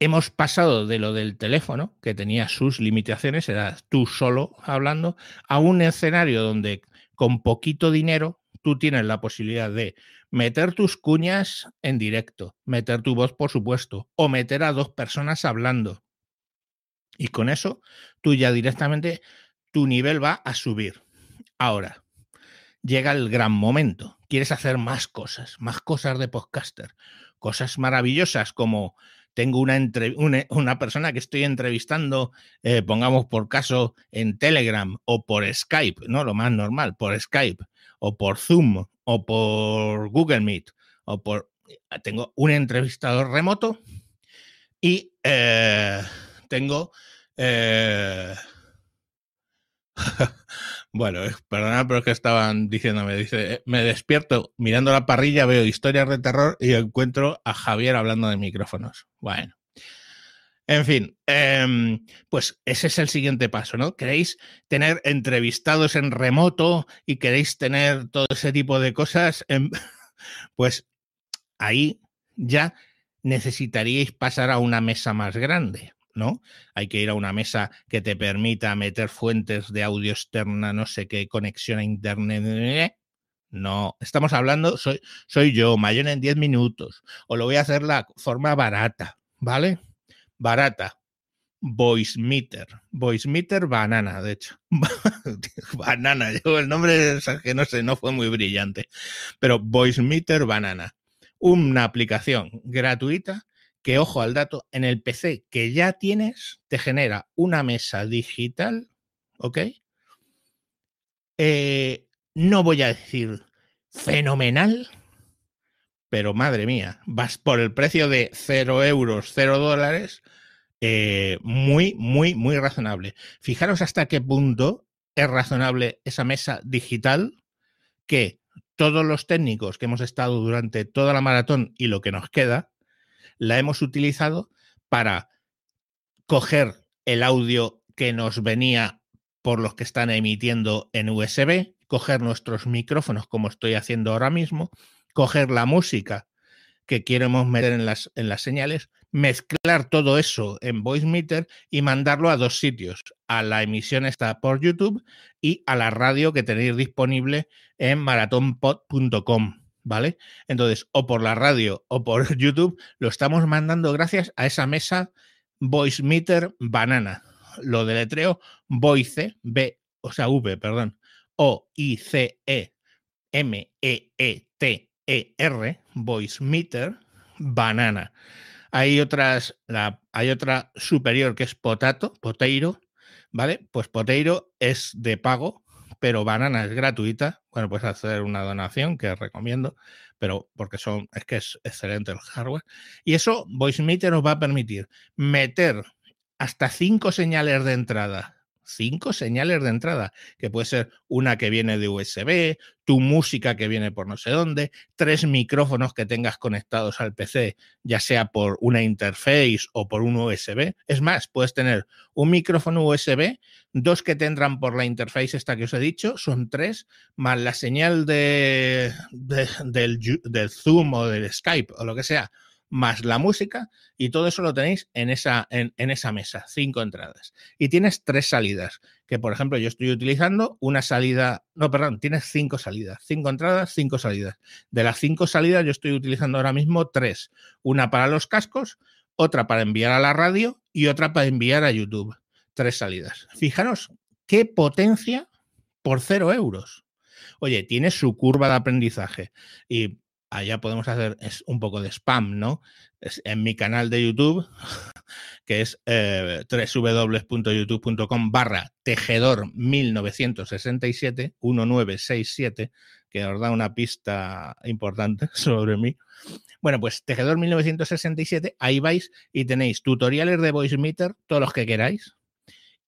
S1: hemos pasado de lo del teléfono, que tenía sus limitaciones, era tú solo hablando, a un escenario donde con poquito dinero tú tienes la posibilidad de meter tus cuñas en directo, meter tu voz, por supuesto, o meter a dos personas hablando. Y con eso, tú ya directamente, tu nivel va a subir. Ahora, llega el gran momento. Quieres hacer más cosas, más cosas de podcaster, cosas maravillosas como tengo una, una, persona que estoy entrevistando, eh, pongamos por caso en Telegram o por Skype, ¿no? Lo más normal, por Skype o por Zoom o por Google Meet o por... Tengo un entrevistador remoto y eh, tengo... Eh, bueno, perdona, pero es que estaban diciéndome, dice, me despierto mirando la parrilla, veo historias de terror y encuentro a Javier hablando de micrófonos. Bueno. En fin, em, pues ese es el siguiente paso, ¿no? Queréis tener entrevistados en remoto y queréis tener todo ese tipo de cosas, pues ahí ya necesitaríais pasar a una mesa más grande. ¿no? Hay que ir a una mesa que te permita meter fuentes de audio externa, no sé qué, conexión a internet. No, estamos hablando, soy, soy yo, mayor en 10 minutos, o lo voy a hacer la forma barata, ¿vale? Barata. Voice Meter. Voice Meter Banana, de hecho. banana, el nombre que no sé, no fue muy brillante. Pero Voice Meter Banana. Una aplicación gratuita que, ojo al dato, en el PC que ya tienes, te genera una mesa digital, ¿ok? Eh, no voy a decir fenomenal, pero madre mía, vas por el precio de 0 euros, 0 dólares, eh, muy, muy, muy razonable. Fijaros hasta qué punto es razonable esa mesa digital que todos los técnicos que hemos estado durante toda la maratón y lo que nos queda, la hemos utilizado para coger el audio que nos venía por los que están emitiendo en USB, coger nuestros micrófonos como estoy haciendo ahora mismo, coger la música que queremos meter en las, en las señales, mezclar todo eso en VoiceMeter y mandarlo a dos sitios, a la emisión esta por YouTube y a la radio que tenéis disponible en maratonpod.com. ¿vale? Entonces, o por la radio o por YouTube, lo estamos mandando gracias a esa mesa Voice Meter Banana. Lo deletreo Voice, B, o sea, V, perdón, O-I-C-E M-E-E-T-E-R, Voice Meter Banana. Hay otras, la, hay otra superior que es Potato, Poteiro, ¿vale? Pues Poteiro es de pago, pero Banana es gratuita. Bueno, puedes hacer una donación que recomiendo, pero porque son, es que es excelente el hardware. Y eso VoiceMeter nos va a permitir meter hasta cinco señales de entrada cinco señales de entrada, que puede ser una que viene de USB, tu música que viene por no sé dónde, tres micrófonos que tengas conectados al PC, ya sea por una interface o por un USB. Es más, puedes tener un micrófono USB, dos que tendrán por la interface esta que os he dicho, son tres, más la señal de, del, del Zoom o del Skype o lo que sea, más la música y todo eso lo tenéis en esa, en, esa mesa, cinco entradas. Y tienes tres salidas, que por ejemplo yo estoy utilizando una salida, no, perdón, tienes cinco salidas, cinco entradas, cinco salidas. De las cinco salidas yo estoy utilizando ahora mismo tres, una para los cascos, otra para enviar a la radio y otra para enviar a YouTube. Tres salidas. Fijaros qué potencia por cero euros. Oye, tiene su curva de aprendizaje y allá podemos hacer es un poco de spam, ¿no? Es en mi canal de YouTube, que es eh, www.youtube.com barra tejedor 1967, 1967, que os da una pista importante sobre mí. Bueno, pues tejedor 1967, ahí vais y tenéis tutoriales de VoiceMeter, todos los que queráis,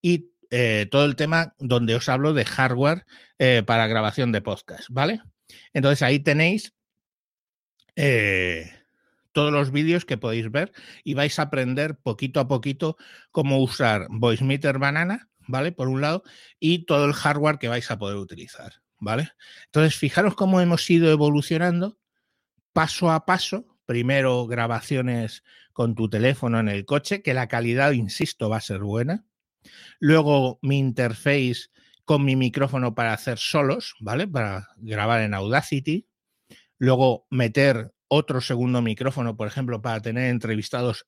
S1: y eh, todo el tema donde os hablo de hardware eh, para grabación de podcast, ¿vale? Entonces ahí tenéis eh, todos los vídeos que podéis ver y vais a aprender poquito a poquito cómo usar VoiceMeter Banana, ¿vale? Por un lado, y todo el hardware que vais a poder utilizar, ¿vale? Entonces, fijaros cómo hemos ido evolucionando paso a paso. Primero, grabaciones con tu teléfono en el coche, que la calidad, insisto, va a ser buena. Luego, mi interface con mi micrófono para hacer solos, ¿vale? Para grabar en Audacity luego meter otro segundo micrófono, por ejemplo, para tener entrevistados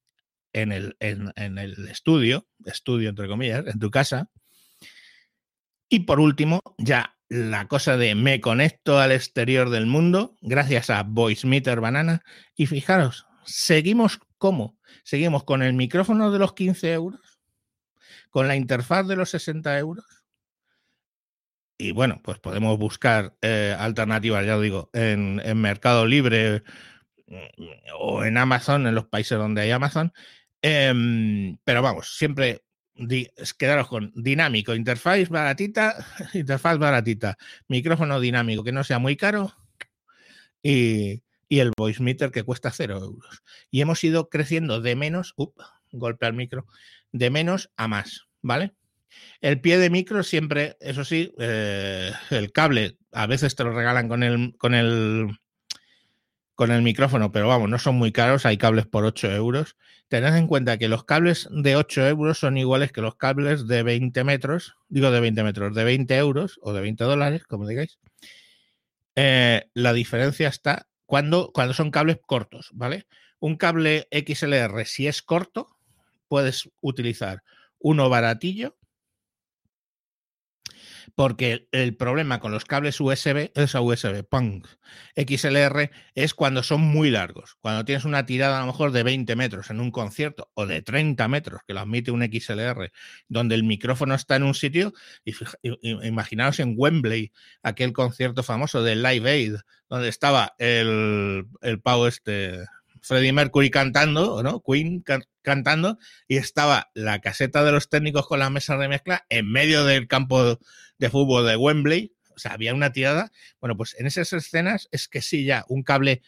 S1: en el, en, el estudio, estudio, entre comillas, en tu casa. Y por último, ya la cosa de me conecto al exterior del mundo gracias a VoiceMeter Banana. Y fijaros, seguimos como? Seguimos con el micrófono de los 15 euros, con la interfaz de los 60 euros. Y bueno, pues podemos buscar eh, alternativas, ya os digo, en, Mercado Libre o en Amazon, en los países donde hay Amazon. Em, pero vamos, siempre quedaros con dinámico, interfaz baratita, interfaz baratita, micrófono dinámico que no sea muy caro y, el voice meter que cuesta cero euros. Y hemos ido creciendo de menos, up, golpe al micro, de menos a más, ¿vale? El pie de micro siempre, eso sí, eh, el cable a veces te lo regalan con el, con el con el micrófono, pero vamos, no son muy caros, hay cables por 8 euros. Tened en cuenta que los cables de 8 euros son iguales que los cables de 20 metros, digo de 20 metros, de 20 euros o de 20 dólares, como digáis. Eh, la diferencia está cuando, cuando son cables cortos, ¿vale? Un cable XLR, si es corto, puedes utilizar uno baratillo porque el problema con los cables USB, esa USB, punk, XLR, es cuando son muy largos. Cuando tienes una tirada a lo mejor de 20 metros en un concierto o de 30 metros, que lo admite un XLR, donde el micrófono está en un sitio, y, imaginaos en Wembley, aquel concierto famoso de Live Aid, donde estaba el, el Pau este, Freddie Mercury cantando, ¿no? Queen cantando, y estaba la caseta de los técnicos con la mesa de mezcla en medio del campo de fútbol de Wembley. O sea, había una tirada. Bueno, pues en esas escenas es que sí, ya un cable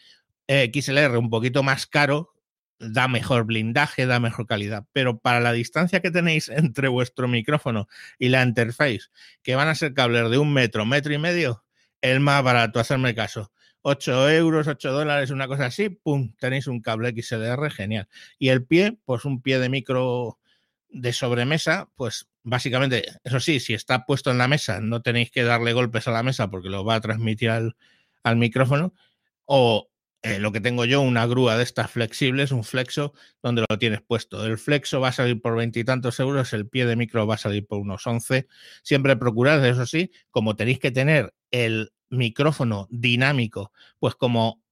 S1: eh, XLR un poquito más caro da mejor blindaje, da mejor calidad. Pero para la distancia que tenéis entre vuestro micrófono y la interface, que van a ser cables de un metro, metro y medio, el más barato, hacerme caso. 8 euros, 8 dólares, una cosa así, ¡pum! Tenéis un cable XLR genial. Y el pie, pues un pie de micro de sobremesa, pues básicamente, eso sí, si está puesto en la mesa, no tenéis que darle golpes a la mesa porque lo va a transmitir al, micrófono. O eh, lo que tengo yo, una grúa de estas flexibles, un flexo, donde lo tienes puesto. El flexo va a salir por veintitantos euros, el pie de micro va a salir por unos 11. Siempre procurad, eso sí, como tenéis que tener el micrófono dinámico, pues como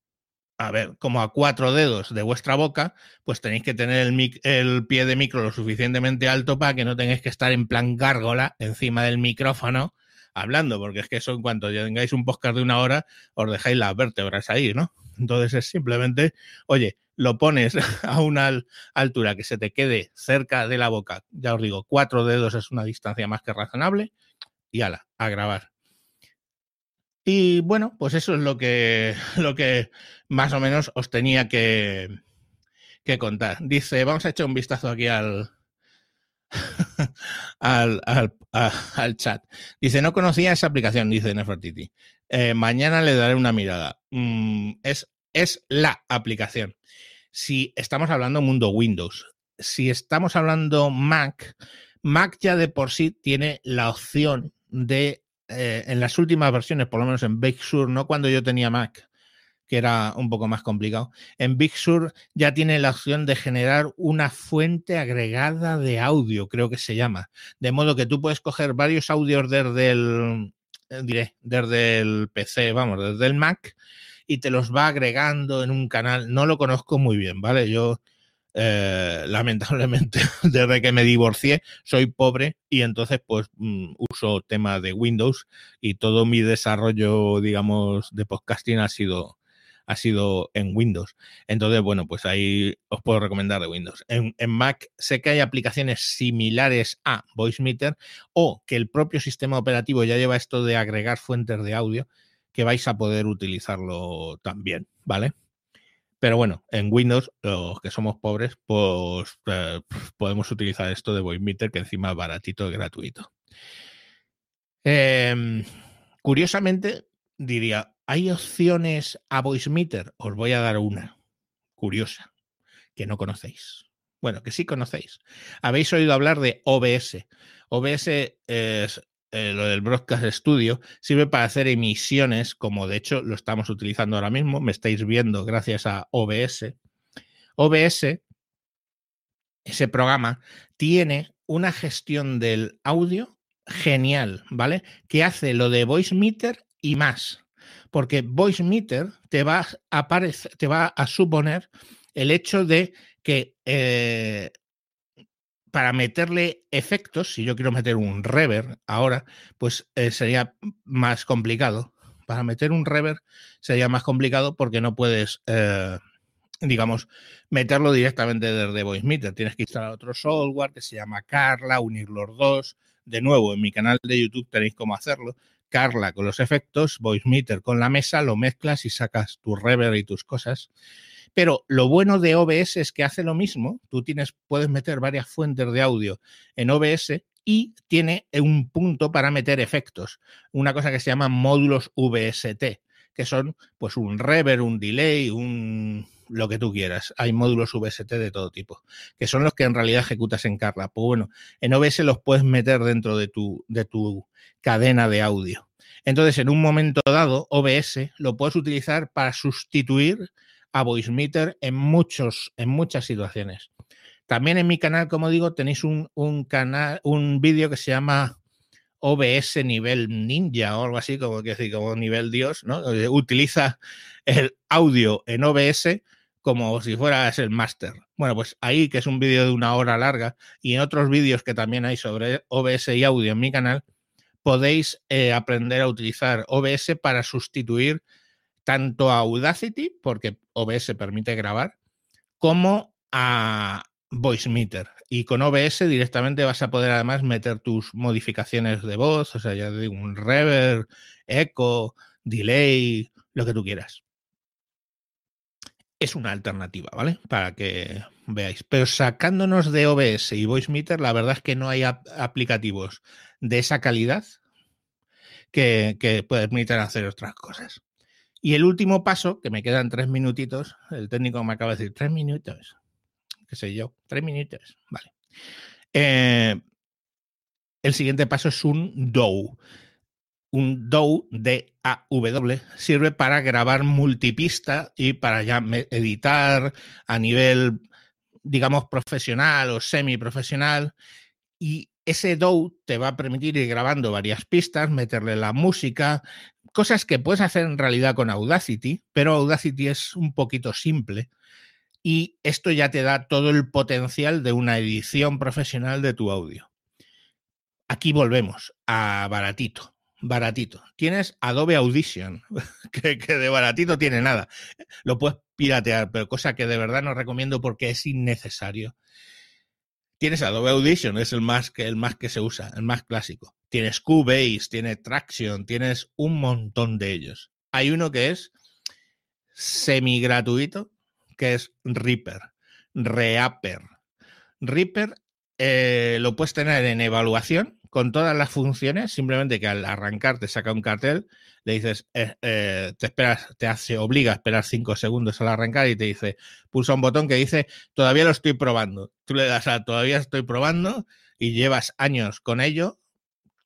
S1: a ver, como a cuatro dedos de vuestra boca, pues tenéis que tener el, pie de micro lo suficientemente alto para que no tengáis que estar en plan gárgola encima del micrófono hablando, porque es que eso en cuanto ya tengáis un podcast de una hora, os dejáis las vértebras ahí, ¿no? Entonces es simplemente, oye, lo pones a una altura que se te quede cerca de la boca, ya os digo, cuatro dedos es una distancia más que razonable, y ala, a grabar. Y bueno, pues eso es lo que, lo que más o menos os tenía que, que contar. Dice, vamos a echar un vistazo aquí al, al, al, chat. Dice, no conocía esa aplicación, dice Nefertiti. Eh, mañana le daré una mirada. Mm, es, es la aplicación. Si estamos hablando mundo Windows, si estamos hablando Mac, Mac ya de por sí tiene la opción de eh, en las últimas versiones, por lo menos en Big Sur, no cuando yo tenía Mac, que era un poco más complicado, en Big Sur ya tiene la opción de generar una fuente agregada de audio, creo que se llama. De modo que tú puedes coger varios audios desde el, eh, diré, desde el PC, vamos, desde el Mac, y te los va agregando en un canal. No lo conozco muy bien, ¿vale? Yo eh, lamentablemente, desde que me divorcié, soy pobre y entonces pues mm, uso tema de Windows y todo mi desarrollo, digamos, de podcasting ha sido ha sido en Windows. Entonces, bueno, pues ahí os puedo recomendar de Windows. En, en, Mac sé que hay aplicaciones similares a VoiceMeter o que el propio sistema operativo ya lleva esto de agregar fuentes de audio que vais a poder utilizarlo también, ¿vale? Pero bueno, en Windows, los que somos pobres, pues eh, podemos utilizar esto de VoiceMeter, que encima es baratito y gratuito. Em, curiosamente, diría, ¿hay opciones a VoiceMeter? Os voy a dar una curiosa, que no conocéis. Bueno, que sí conocéis. Habéis oído hablar de OBS. OBS es eh, lo del Broadcast Studio, sirve para hacer emisiones, como de hecho lo estamos utilizando ahora mismo, me estáis viendo gracias a OBS. OBS, ese programa, tiene una gestión del audio genial, ¿vale? Que hace lo de Voice Meter y más. Porque Voice Meter te va a, te va a suponer el hecho de que eh, para meterle efectos, si yo quiero meter un reverb ahora, pues eh, sería más complicado. Para meter un reverb sería más complicado porque no puedes eh, digamos, meterlo directamente desde VoiceMeter. Tienes que instalar otro software que se llama Carla, unir los dos. De nuevo, en mi canal de YouTube tenéis cómo hacerlo. Carla con los efectos, VoiceMeter con la mesa, lo mezclas y sacas tu reverb y tus cosas. Pero lo bueno de OBS es que hace lo mismo. Tú tienes, puedes meter varias fuentes de audio en OBS y tiene un punto para meter efectos. Una cosa que se llama módulos VST, que son pues un reverb, un delay, un lo que tú quieras. Hay módulos VST de todo tipo, que son los que en realidad ejecutas en Carla. Pues bueno, en OBS los puedes meter dentro de tu, de tu cadena de audio. Entonces, en un momento dado, OBS lo puedes utilizar para sustituir a VoiceMeter en, muchos, en muchas situaciones. También en mi canal, como digo, tenéis un, un canal, un vídeo que se llama OBS nivel ninja o algo así, como que decir, como nivel Dios, ¿no? Utiliza el audio en OBS como si fueras el máster. Bueno, pues ahí, que es un vídeo de una hora larga, y en otros vídeos que también hay sobre OBS y audio en mi canal, podéis eh, aprender a utilizar OBS para sustituir tanto a Audacity, porque OBS permite grabar, como a VoiceMeter. Y con OBS directamente vas a poder además meter tus modificaciones de voz, o sea, ya digo, un reverb, eco, delay, lo que tú quieras es una alternativa, ¿vale? Para que veáis. Pero sacándonos de OBS y VoiceMeter, la verdad es que no hay aplicativos de esa calidad que, que permitan hacer otras cosas. Y el último paso, que me quedan tres minutitos, el técnico me acaba de decir, tres minutos, qué sé yo, tres minutos, vale. Eh, el siguiente paso es un DOW un DAW, D-A-W, sirve para grabar multipista y para ya editar a nivel, digamos, profesional o semi-profesional. Y ese DAW te va a permitir ir grabando varias pistas, meterle la música, cosas que puedes hacer en realidad con Audacity, pero Audacity es un poquito simple. Y esto ya te da todo el potencial de una edición profesional de tu audio. Aquí volvemos a baratito baratito. Tienes Adobe Audition, que, de baratito tiene nada. Lo puedes piratear, pero cosa que de verdad no recomiendo porque es innecesario. Tienes Adobe Audition, es el más que, el más que se usa, el más clásico. Tienes Cubase, tienes Traction, tienes un montón de ellos. Hay uno que es semi gratuito, que es Reaper, Reaper. Reaper eh, lo puedes tener en evaluación con todas las funciones, simplemente que al arrancar te saca un cartel, le dices, eh, eh, te esperas, te hace, obliga a esperar cinco segundos al arrancar y te dice, pulsa un botón que dice, todavía lo estoy probando. Tú le das a todavía estoy probando y llevas años con ello,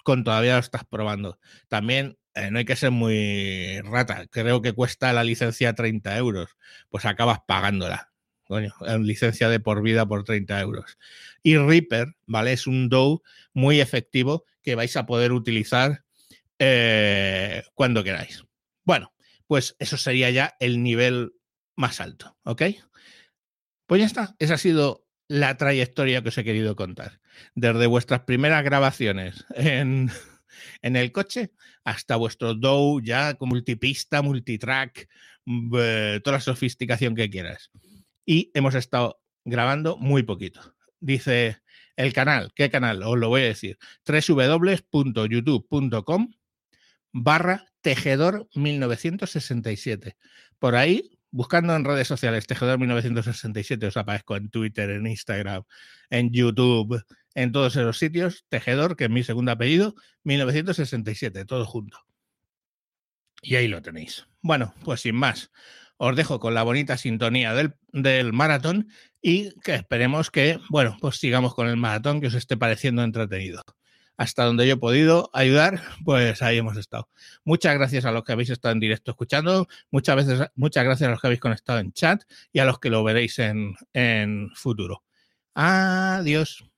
S1: con todavía lo estás probando. También no hay que ser muy rata, creo que cuesta la licencia 30 euros, pues acabas pagándola coño, licencia de por vida por 30 euros. Y Reaper, ¿vale? Es un DAW muy efectivo que vais a poder utilizar eh, cuando queráis. Bueno, pues eso sería ya el nivel más alto, ¿ok? Pues ya está, esa ha sido la trayectoria que os he querido contar. Desde vuestras primeras grabaciones en, en el coche hasta vuestro DAW ya con multipista, multitrack, eh, toda la sofisticación que quieras y hemos estado grabando muy poquito. Dice el canal, ¿qué canal? Os lo voy a decir, www.youtube.com barra tejedor 1967. Por ahí, buscando en redes sociales tejedor 1967, os aparezco en Twitter, en Instagram, en YouTube, en todos esos sitios, tejedor, que es mi segundo apellido, 1967, todo junto. Y ahí lo tenéis. Bueno, pues sin más, os dejo con la bonita sintonía del, maratón y que esperemos que, bueno, pues sigamos con el maratón que os esté pareciendo entretenido. Hasta donde yo he podido ayudar, pues ahí hemos estado. Muchas gracias a los que habéis estado en directo escuchando, muchas veces, muchas gracias a los que habéis conectado en chat y a los que lo veréis en, en futuro. Adiós.